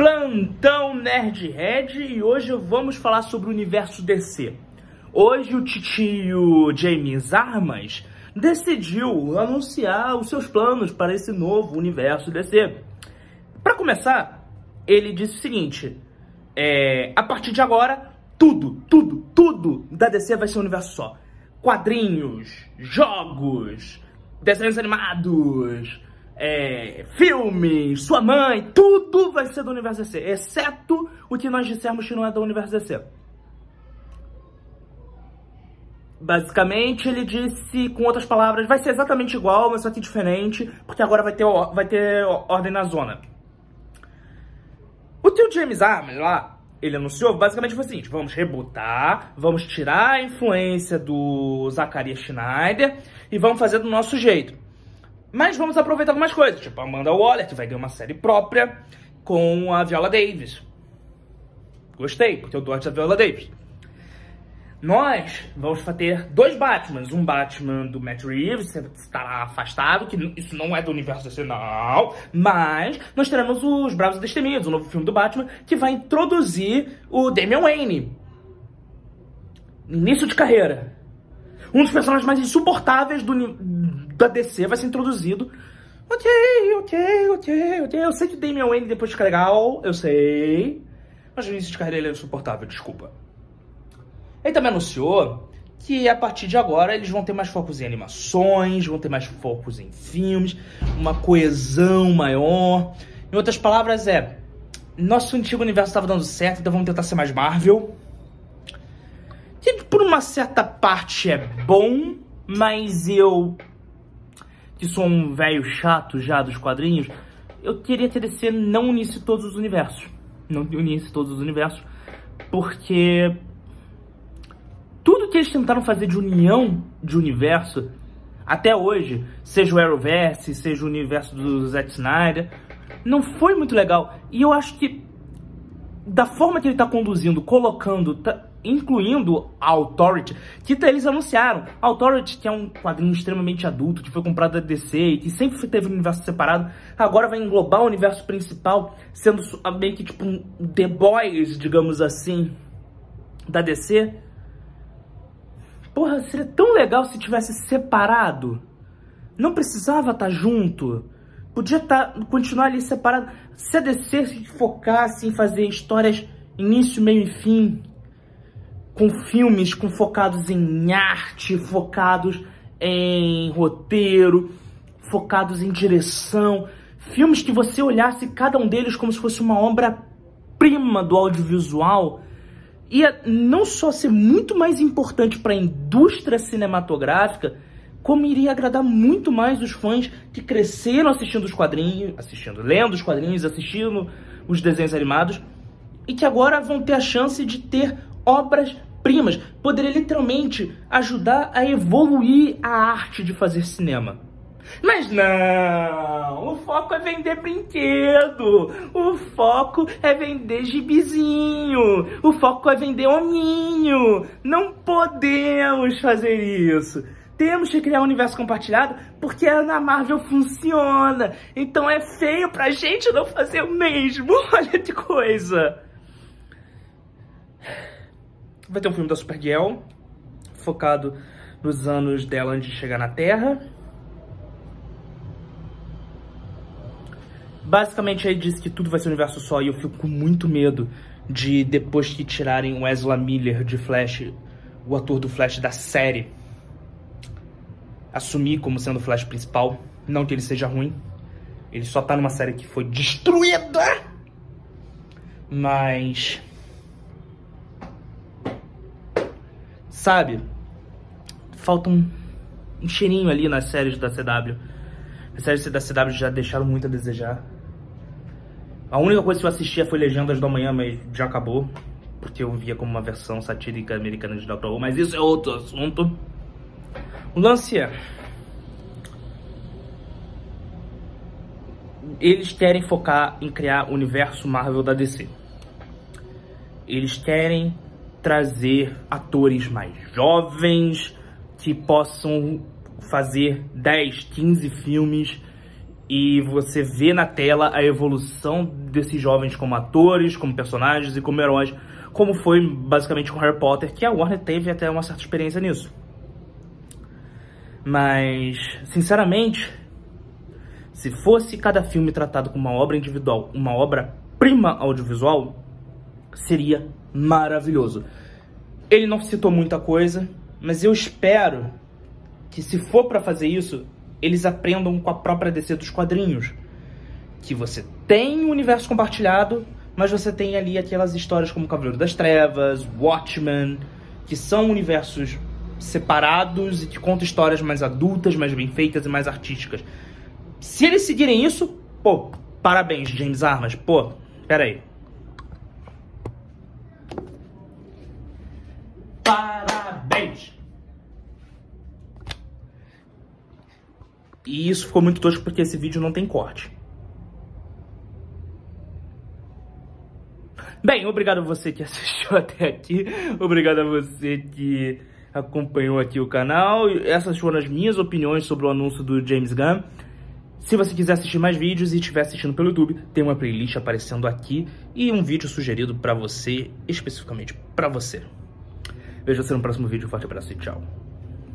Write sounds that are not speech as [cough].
Plantão Nerdhead e hoje vamos falar sobre o universo DC. Hoje o titio James Armas decidiu anunciar os seus planos para esse novo universo DC. Para começar, ele disse o seguinte: é, a partir de agora, tudo, tudo, tudo da DC vai ser um universo só. Quadrinhos, jogos, desenhos animados, é, filmes, sua mãe, tudo vai ser do universo DC, exceto o que nós dissermos que não é do universo DC. Basicamente, ele disse, com outras palavras, vai ser exatamente igual, mas só que diferente, porque agora vai ter, vai ter ordem na zona. O tio James Armas lá, ele anunciou, basicamente foi o seguinte, vamos rebootar, vamos tirar a influência do Zachariah Schneider e vamos fazer do nosso jeito. Mas vamos aproveitar algumas coisas, tipo Amanda Waller, que vai ganhar uma série própria com a Viola Davis. Gostei, porque eu gosto da Viola Davis. Nós vamos ter dois Batmans. Um Batman do Matt Reeves, que estará afastado, que isso não é do universo DC, não. Mas nós teremos os Bravos e Destemidos, o novo filme do Batman, que vai introduzir o Damian Wayne. Início de carreira. Um dos personagens mais insuportáveis do, da DC vai ser introduzido. Ok, ok, ok, ok. Eu sei que o Damian Wayne depois fica legal, eu sei. Mas o início de carreira ele é insuportável, desculpa. Ele também anunciou que a partir de agora eles vão ter mais focos em animações, vão ter mais focos em filmes, uma coesão maior. Em outras palavras, é. Nosso antigo universo estava dando certo, então vamos tentar ser mais Marvel. Que por uma certa parte é bom, mas eu que sou um velho chato já dos quadrinhos, eu queria ter DC não unisse todos os universos. Não unisse todos os universos, porque tudo que eles tentaram fazer de união de universo, até hoje, seja o Arrowverse, seja o universo do Zack Snyder, não foi muito legal. E eu acho que, da forma que ele está conduzindo, colocando, tá, incluindo a Authority, que eles anunciaram. A Authority, que é um quadrinho extremamente adulto, que foi comprado da DC e que sempre teve um universo separado, agora vai englobar o universo principal, sendo meio que tipo um The Boys, digamos assim, da DC. Porra, seria tão legal se tivesse separado. Não precisava estar tá junto. Podia estar, tá, continuar ali separado. Se a DC se focasse em fazer histórias início, meio e fim, com filmes com focados em arte, focados em roteiro, focados em direção, filmes que você olhasse cada um deles como se fosse uma obra-prima do audiovisual, ia não só ser muito mais importante para a indústria cinematográfica, como iria agradar muito mais os fãs que cresceram assistindo os quadrinhos, assistindo, lendo os quadrinhos, assistindo os desenhos animados, e que agora vão ter a chance de ter obras primas, poderia literalmente ajudar a evoluir a arte de fazer cinema. Mas não, o foco é vender brinquedo, o foco é vender gibizinho, o foco é vender hominho. Não podemos fazer isso. Temos que criar um universo compartilhado porque na Marvel funciona. Então é feio pra gente não fazer o mesmo. [laughs] Olha que coisa. Vai ter um filme da Supergirl, focado nos anos dela antes de chegar na Terra. Basicamente, aí diz que tudo vai ser um universo só e eu fico com muito medo de, depois que tirarem o Ezra Miller de Flash, o ator do Flash da série, assumir como sendo o Flash principal. Não que ele seja ruim, ele só tá numa série que foi destruída. Mas sabe? Falta um, um cheirinho ali nas séries da CW. As séries da CW já deixaram muito a desejar. A única coisa que eu assistia foi Legendas do Amanhã, mas já acabou. Porque eu via como uma versão satírica americana de Doctor Who, mas isso é outro assunto. O lance é... Eles querem focar em criar o universo Marvel da DC. Eles querem trazer atores mais jovens que possam fazer 10, 15 filmes e você vê na tela a evolução desses jovens como atores, como personagens e como heróis, como foi basicamente com Harry Potter, que a Warner teve até uma certa experiência nisso. Mas, sinceramente, se fosse cada filme tratado como uma obra individual, uma obra prima audiovisual, seria maravilhoso. Ele não citou muita coisa, mas eu espero que se for para fazer isso, eles aprendam com a própria DC dos quadrinhos. Que você tem um universo compartilhado, mas você tem ali aquelas histórias como Cavaleiro das Trevas, Watchmen, que são universos separados e que contam histórias mais adultas, mais bem feitas e mais artísticas. Se eles seguirem isso, pô, parabéns, James Armas. Pô, pera Parabéns! E isso ficou muito tosco porque esse vídeo não tem corte. Bem, obrigado a você que [laughs] assistiu até aqui. Obrigado a você que acompanhou aqui o canal. Essas foram as minhas opiniões sobre o anúncio do James Gunn. Se você quiser assistir mais vídeos e estiver assistindo pelo YouTube, tem uma playlist aparecendo aqui e um vídeo sugerido para você, especificamente para você. Veja você no próximo vídeo. Forte abraço e tchau.